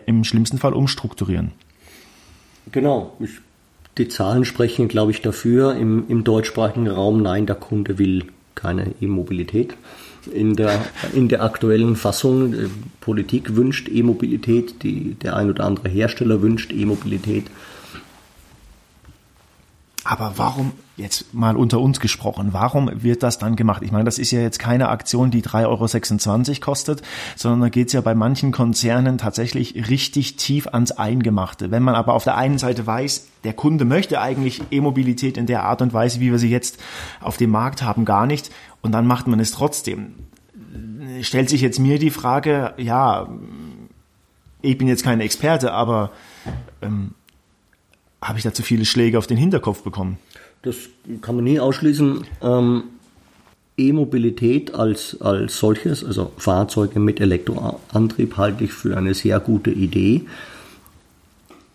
im schlimmsten Fall umstrukturieren. Genau. Ich, die Zahlen sprechen, glaube ich, dafür im, im deutschsprachigen Raum, nein, der Kunde will keine E-Mobilität in der, in der aktuellen Fassung. Äh, Politik wünscht E-Mobilität, der ein oder andere Hersteller wünscht E-Mobilität. Aber warum, jetzt mal unter uns gesprochen, warum wird das dann gemacht? Ich meine, das ist ja jetzt keine Aktion, die 3,26 Euro kostet, sondern da geht es ja bei manchen Konzernen tatsächlich richtig tief ans Eingemachte. Wenn man aber auf der einen Seite weiß, der Kunde möchte eigentlich E-Mobilität in der Art und Weise, wie wir sie jetzt auf dem Markt haben, gar nicht und dann macht man es trotzdem. Stellt sich jetzt mir die Frage, ja, ich bin jetzt kein Experte, aber ähm, habe ich da zu viele Schläge auf den Hinterkopf bekommen? Das kann man nie ausschließen. Ähm, E-Mobilität als, als solches, also Fahrzeuge mit Elektroantrieb, halte ich für eine sehr gute Idee.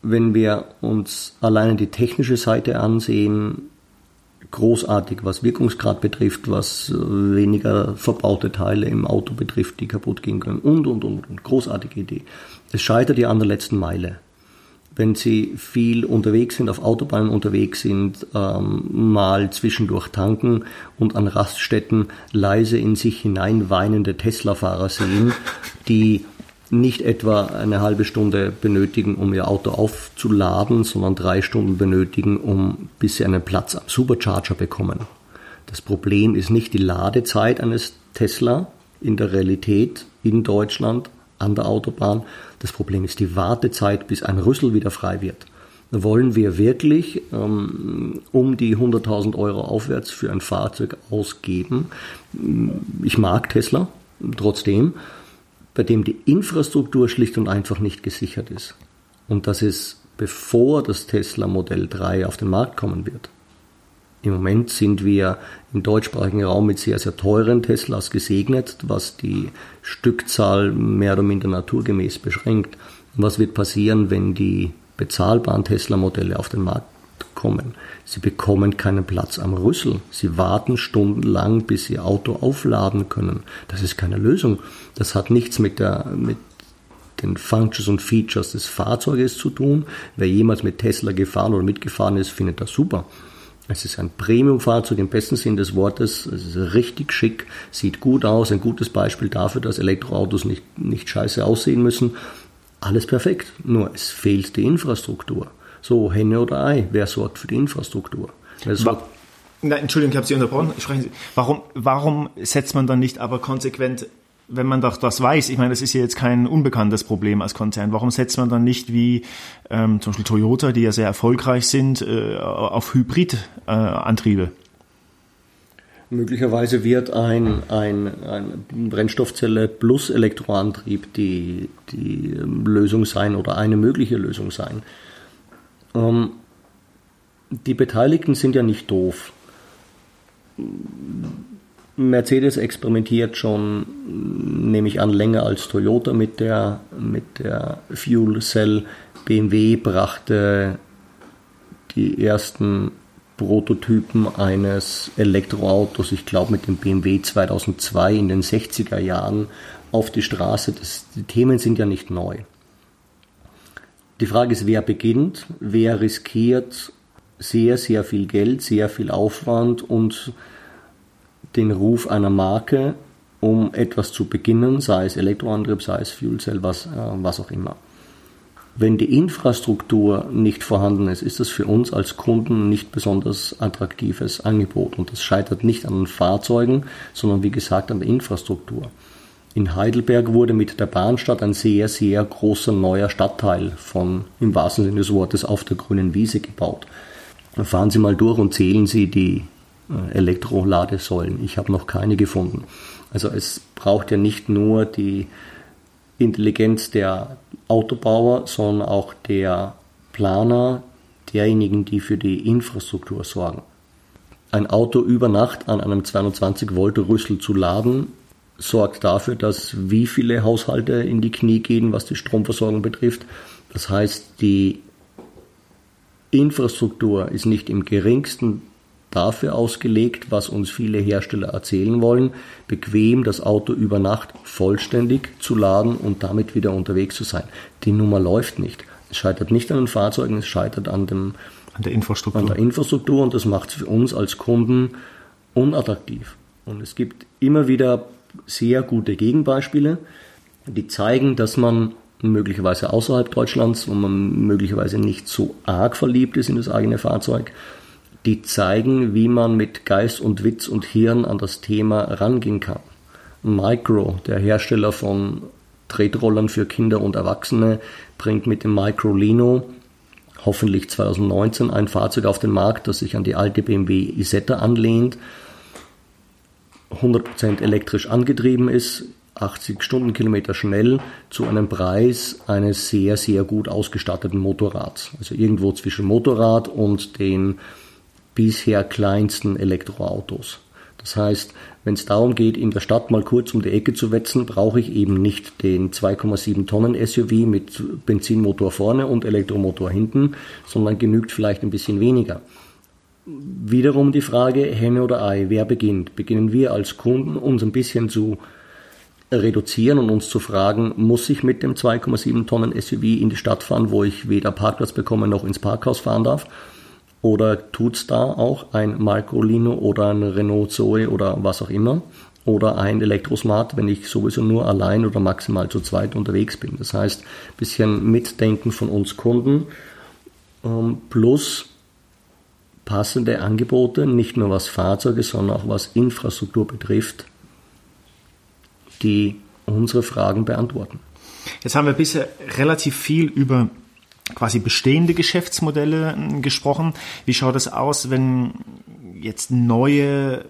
Wenn wir uns alleine die technische Seite ansehen, großartig, was Wirkungsgrad betrifft, was weniger verbaute Teile im Auto betrifft, die kaputt gehen können und, und, und, und. Großartige Idee. Es scheitert ja an der letzten Meile. Wenn Sie viel unterwegs sind, auf Autobahnen unterwegs sind, ähm, mal zwischendurch tanken und an Raststätten leise in sich hinein weinende Tesla-Fahrer sehen, die nicht etwa eine halbe Stunde benötigen, um ihr Auto aufzuladen, sondern drei Stunden benötigen, um bis sie einen Platz am Supercharger bekommen. Das Problem ist nicht die Ladezeit eines Tesla in der Realität in Deutschland an der Autobahn. Das Problem ist die Wartezeit, bis ein Rüssel wieder frei wird. Wollen wir wirklich ähm, um die 100.000 Euro aufwärts für ein Fahrzeug ausgeben? Ich mag Tesla, trotzdem bei dem die Infrastruktur schlicht und einfach nicht gesichert ist. Und das ist bevor das Tesla Modell 3 auf den Markt kommen wird. Im Moment sind wir im deutschsprachigen Raum mit sehr, sehr teuren Teslas gesegnet, was die Stückzahl mehr oder minder naturgemäß beschränkt. Und was wird passieren, wenn die bezahlbaren Tesla-Modelle auf den Markt kommen. Sie bekommen keinen Platz am Rüssel. Sie warten stundenlang, bis sie Auto aufladen können. Das ist keine Lösung. Das hat nichts mit, der, mit den Functions und Features des Fahrzeuges zu tun. Wer jemals mit Tesla gefahren oder mitgefahren ist, findet das super. Es ist ein Premium-Fahrzeug im besten Sinn des Wortes. Es ist richtig schick, sieht gut aus, ein gutes Beispiel dafür, dass Elektroautos nicht, nicht scheiße aussehen müssen. Alles perfekt, nur es fehlt die Infrastruktur. So, Henne oder Ei, wer sorgt für die Infrastruktur? Na, Entschuldigung, ich habe Sie unterbrochen. Sie. Warum, warum setzt man dann nicht aber konsequent, wenn man doch das weiß, ich meine, das ist ja jetzt kein unbekanntes Problem als Konzern, warum setzt man dann nicht wie ähm, zum Beispiel Toyota, die ja sehr erfolgreich sind, äh, auf Hybridantriebe? Äh, Möglicherweise wird ein, ein, ein Brennstoffzelle plus Elektroantrieb die, die Lösung sein oder eine mögliche Lösung sein. Ähm, die Beteiligten sind ja nicht doof. Mercedes experimentiert schon, nehme ich an, länger als Toyota mit der, mit der Fuel Cell. BMW brachte die ersten Prototypen eines Elektroautos, ich glaube mit dem BMW 2002 in den 60er Jahren, auf die Straße. Das, die Themen sind ja nicht neu. Die Frage ist, wer beginnt, wer riskiert sehr, sehr viel Geld, sehr viel Aufwand und den Ruf einer Marke, um etwas zu beginnen, sei es Elektroantrieb, sei es Fuel Cell, was, äh, was auch immer. Wenn die Infrastruktur nicht vorhanden ist, ist das für uns als Kunden nicht besonders attraktives Angebot. Und das scheitert nicht an den Fahrzeugen, sondern wie gesagt an der Infrastruktur. In Heidelberg wurde mit der Bahnstadt ein sehr, sehr großer neuer Stadtteil von, im wahrsten Sinne des Wortes, auf der grünen Wiese gebaut. Fahren Sie mal durch und zählen Sie die Elektroladesäulen. Ich habe noch keine gefunden. Also es braucht ja nicht nur die Intelligenz der Autobauer, sondern auch der Planer, derjenigen, die für die Infrastruktur sorgen. Ein Auto über Nacht an einem 22 Volt Rüssel zu laden, sorgt dafür, dass wie viele Haushalte in die Knie gehen, was die Stromversorgung betrifft. Das heißt, die Infrastruktur ist nicht im geringsten dafür ausgelegt, was uns viele Hersteller erzählen wollen, bequem das Auto über Nacht vollständig zu laden und damit wieder unterwegs zu sein. Die Nummer läuft nicht. Es scheitert nicht an den Fahrzeugen, es scheitert an, dem, an der Infrastruktur. An der Infrastruktur und das macht es für uns als Kunden unattraktiv. Und es gibt immer wieder sehr gute Gegenbeispiele, die zeigen, dass man möglicherweise außerhalb Deutschlands, wo man möglicherweise nicht so arg verliebt ist in das eigene Fahrzeug, die zeigen, wie man mit Geist und Witz und Hirn an das Thema rangehen kann. Micro, der Hersteller von Tretrollern für Kinder und Erwachsene, bringt mit dem Micro Lino hoffentlich 2019 ein Fahrzeug auf den Markt, das sich an die alte BMW Isetta anlehnt, 100% elektrisch angetrieben ist, 80 Stundenkilometer schnell zu einem Preis eines sehr, sehr gut ausgestatteten Motorrads. Also irgendwo zwischen Motorrad und den bisher kleinsten Elektroautos. Das heißt, wenn es darum geht, in der Stadt mal kurz um die Ecke zu wetzen, brauche ich eben nicht den 2,7 Tonnen SUV mit Benzinmotor vorne und Elektromotor hinten, sondern genügt vielleicht ein bisschen weniger. Wiederum die Frage, Henne oder Ei, wer beginnt? Beginnen wir als Kunden uns ein bisschen zu reduzieren und uns zu fragen, muss ich mit dem 2,7 Tonnen SUV in die Stadt fahren, wo ich weder Parkplatz bekomme noch ins Parkhaus fahren darf? Oder tut es da auch ein Marcolino oder ein Renault Zoe oder was auch immer? Oder ein Elektrosmart, wenn ich sowieso nur allein oder maximal zu zweit unterwegs bin. Das heißt, ein bisschen Mitdenken von uns Kunden ähm, plus passende Angebote, nicht nur was Fahrzeuge, sondern auch was Infrastruktur betrifft, die unsere Fragen beantworten. Jetzt haben wir bisher relativ viel über quasi bestehende Geschäftsmodelle hm, gesprochen. Wie schaut es aus, wenn jetzt neue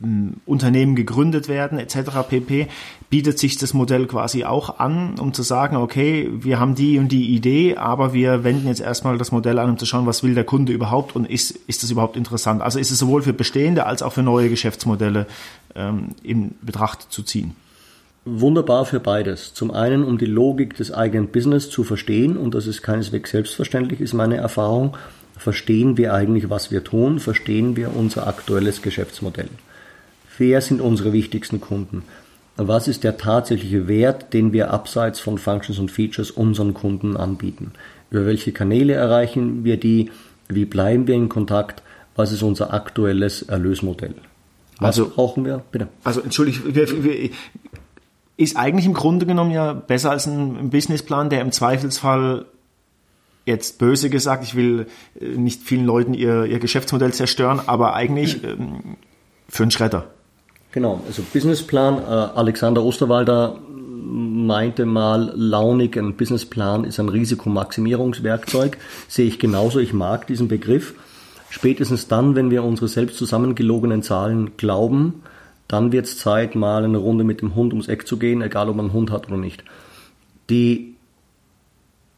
hm, Unternehmen gegründet werden etc. pp. Bietet sich das Modell quasi auch an, um zu sagen, okay, wir haben die und die Idee, aber wir wenden jetzt erstmal das Modell an, um zu schauen, was will der Kunde überhaupt und ist, ist das überhaupt interessant? Also ist es sowohl für bestehende als auch für neue Geschäftsmodelle ähm, in Betracht zu ziehen wunderbar für beides. Zum einen, um die Logik des eigenen Business zu verstehen, und das ist keineswegs selbstverständlich, ist meine Erfahrung, verstehen wir eigentlich, was wir tun, verstehen wir unser aktuelles Geschäftsmodell. Wer sind unsere wichtigsten Kunden? Was ist der tatsächliche Wert, den wir abseits von Functions und Features unseren Kunden anbieten? Über welche Kanäle erreichen wir die? Wie bleiben wir in Kontakt? Was ist unser aktuelles Erlösmodell? Was also brauchen wir? Bitte. Also entschuldige, wir, wir, ist eigentlich im Grunde genommen ja besser als ein Businessplan, der im Zweifelsfall jetzt böse gesagt, ich will äh, nicht vielen Leuten ihr, ihr Geschäftsmodell zerstören, aber eigentlich ähm, für einen Schredder. Genau, also Businessplan, äh, Alexander Osterwalder meinte mal launig, ein Businessplan ist ein Risikomaximierungswerkzeug, sehe ich genauso, ich mag diesen Begriff. Spätestens dann, wenn wir unsere selbst zusammengelogenen Zahlen glauben, dann wird es Zeit, mal eine Runde mit dem Hund ums Eck zu gehen, egal ob man einen Hund hat oder nicht. Die,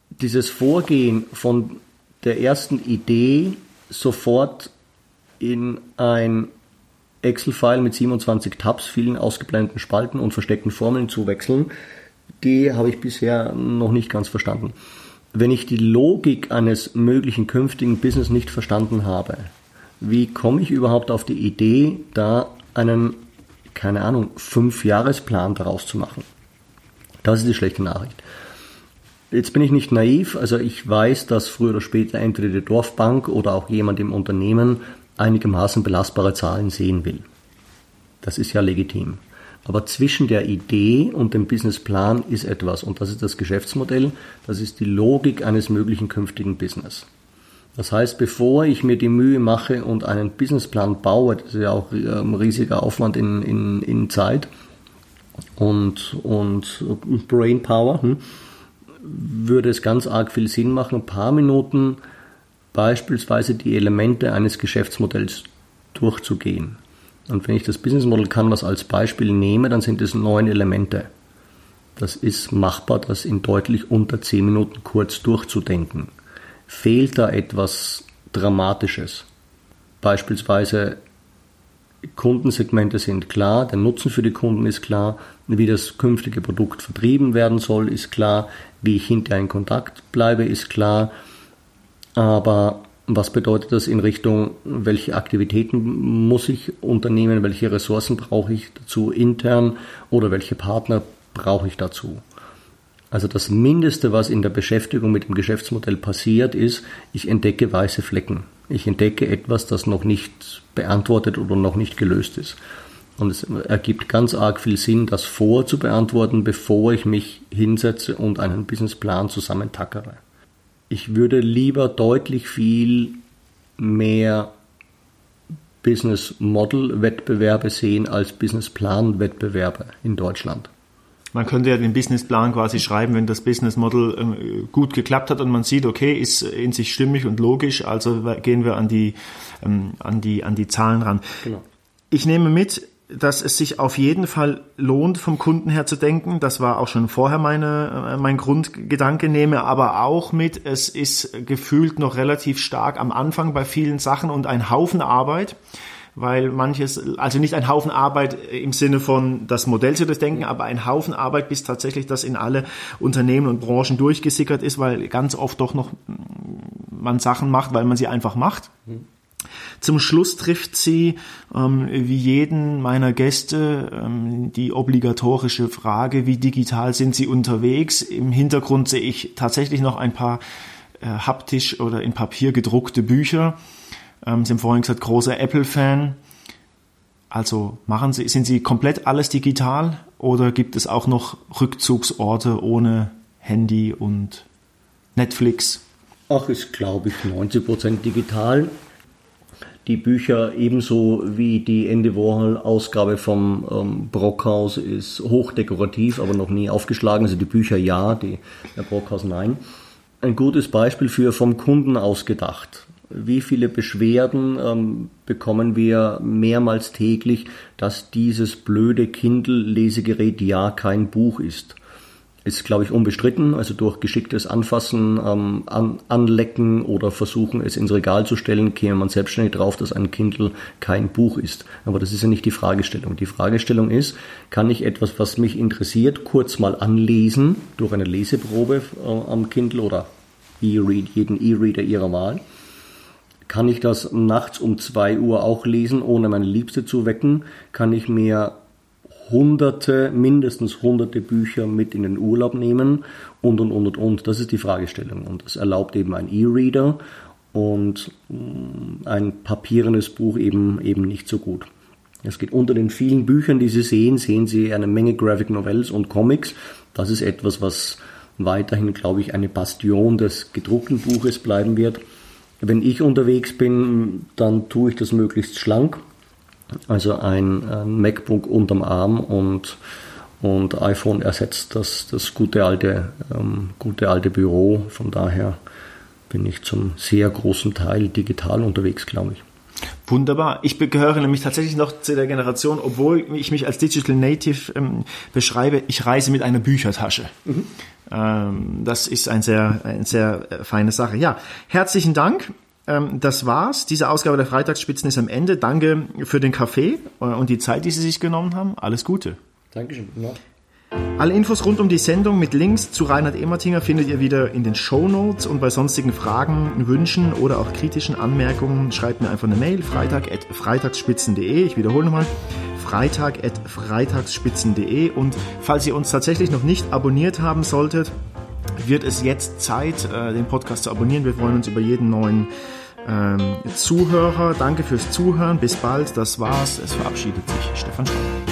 dieses Vorgehen von der ersten Idee sofort in ein Excel-File mit 27 Tabs, vielen ausgeblendeten Spalten und versteckten Formeln zu wechseln, die habe ich bisher noch nicht ganz verstanden. Wenn ich die Logik eines möglichen künftigen Business nicht verstanden habe, wie komme ich überhaupt auf die Idee, da einen, keine Ahnung, Fünf-Jahresplan daraus zu machen? Das ist die schlechte Nachricht. Jetzt bin ich nicht naiv, also ich weiß, dass früher oder später entweder die Dorfbank oder auch jemand im Unternehmen einigermaßen belastbare Zahlen sehen will. Das ist ja legitim. Aber zwischen der Idee und dem Businessplan ist etwas und das ist das Geschäftsmodell, das ist die Logik eines möglichen künftigen Business. Das heißt, bevor ich mir die Mühe mache und einen Businessplan baue, das ist ja auch ein ähm, riesiger Aufwand in, in, in Zeit und, und Brainpower, hm, würde es ganz arg viel Sinn machen, ein paar Minuten beispielsweise die Elemente eines Geschäftsmodells durchzugehen. Und wenn ich das Business Model Canvas als Beispiel nehme, dann sind es neun Elemente. Das ist machbar, das in deutlich unter zehn Minuten kurz durchzudenken. Fehlt da etwas Dramatisches? Beispielsweise Kundensegmente sind klar, der Nutzen für die Kunden ist klar, wie das künftige Produkt vertrieben werden soll, ist klar, wie ich hinterher in Kontakt bleibe, ist klar. Aber was bedeutet das in Richtung, welche Aktivitäten muss ich unternehmen, welche Ressourcen brauche ich dazu intern oder welche Partner brauche ich dazu? Also das Mindeste, was in der Beschäftigung mit dem Geschäftsmodell passiert, ist, ich entdecke weiße Flecken. Ich entdecke etwas, das noch nicht beantwortet oder noch nicht gelöst ist. Und es ergibt ganz arg viel Sinn, das vorzubeantworten, bevor ich mich hinsetze und einen Businessplan zusammentackere. Ich würde lieber deutlich viel mehr Business Model Wettbewerbe sehen als Business Plan Wettbewerbe in Deutschland. Man könnte ja den Businessplan quasi schreiben, wenn das Business Model äh, gut geklappt hat und man sieht, okay, ist in sich stimmig und logisch, also gehen wir an die, ähm, an die, an die Zahlen ran. Genau. Ich nehme mit, dass es sich auf jeden Fall lohnt, vom Kunden her zu denken. Das war auch schon vorher meine, äh, mein Grundgedanke, nehme aber auch mit, es ist gefühlt noch relativ stark am Anfang bei vielen Sachen und ein Haufen Arbeit weil manches, also nicht ein Haufen Arbeit im Sinne von das Modell zu durchdenken, aber ein Haufen Arbeit, bis tatsächlich das in alle Unternehmen und Branchen durchgesickert ist, weil ganz oft doch noch man Sachen macht, weil man sie einfach macht. Zum Schluss trifft sie, ähm, wie jeden meiner Gäste, ähm, die obligatorische Frage, wie digital sind sie unterwegs? Im Hintergrund sehe ich tatsächlich noch ein paar äh, haptisch oder in Papier gedruckte Bücher. Ähm, Sie haben vorhin gesagt, großer Apple-Fan. Also machen Sie, sind Sie komplett alles digital oder gibt es auch noch Rückzugsorte ohne Handy und Netflix? Ach, ist glaube ich 90% digital. Die Bücher ebenso wie die Ende Warhol-Ausgabe vom ähm, Brockhaus ist hochdekorativ, aber noch nie aufgeschlagen. Also die Bücher ja, die, der Brockhaus nein. Ein gutes Beispiel für vom Kunden ausgedacht wie viele Beschwerden ähm, bekommen wir mehrmals täglich, dass dieses blöde Kindle-Lesegerät ja kein Buch ist. Ist, glaube ich, unbestritten. Also durch geschicktes Anfassen, ähm, an, Anlecken oder Versuchen, es ins Regal zu stellen, käme man selbstständig drauf, dass ein Kindle kein Buch ist. Aber das ist ja nicht die Fragestellung. Die Fragestellung ist, kann ich etwas, was mich interessiert, kurz mal anlesen durch eine Leseprobe äh, am Kindle oder E-Read, jeden E-Reader Ihrer Wahl? Kann ich das nachts um 2 Uhr auch lesen, ohne meine Liebste zu wecken? Kann ich mir hunderte, mindestens hunderte Bücher mit in den Urlaub nehmen? Und, und, und, und, und. Das ist die Fragestellung. Und das erlaubt eben ein E-Reader und mm, ein papierenes Buch eben, eben nicht so gut. Es geht unter den vielen Büchern, die Sie sehen, sehen Sie eine Menge Graphic Novels und Comics. Das ist etwas, was weiterhin, glaube ich, eine Bastion des gedruckten Buches bleiben wird. Wenn ich unterwegs bin, dann tue ich das möglichst schlank. Also ein, ein MacBook unterm Arm und, und iPhone ersetzt das, das gute alte, ähm, gute alte Büro. Von daher bin ich zum sehr großen Teil digital unterwegs, glaube ich. Wunderbar. Ich gehöre nämlich tatsächlich noch zu der Generation, obwohl ich mich als Digital Native ähm, beschreibe, ich reise mit einer Büchertasche. Mhm. Ähm, das ist ein sehr, eine sehr äh, feine Sache. Ja, herzlichen Dank. Ähm, das war's. Diese Ausgabe der Freitagsspitzen ist am Ende. Danke für den Kaffee äh, und die Zeit, die Sie sich genommen haben. Alles Gute. Dankeschön. Ja. Alle Infos rund um die Sendung mit Links zu Reinhard Emertinger findet ihr wieder in den Show Notes und bei sonstigen Fragen, Wünschen oder auch kritischen Anmerkungen schreibt mir einfach eine Mail freitag@freitagsspitzen.de. Ich wiederhole nochmal freitag@freitagsspitzen.de und falls ihr uns tatsächlich noch nicht abonniert haben solltet, wird es jetzt Zeit, äh, den Podcast zu abonnieren. Wir freuen uns über jeden neuen ähm, Zuhörer. Danke fürs Zuhören. Bis bald. Das war's. Es verabschiedet sich Stefan Schreiber.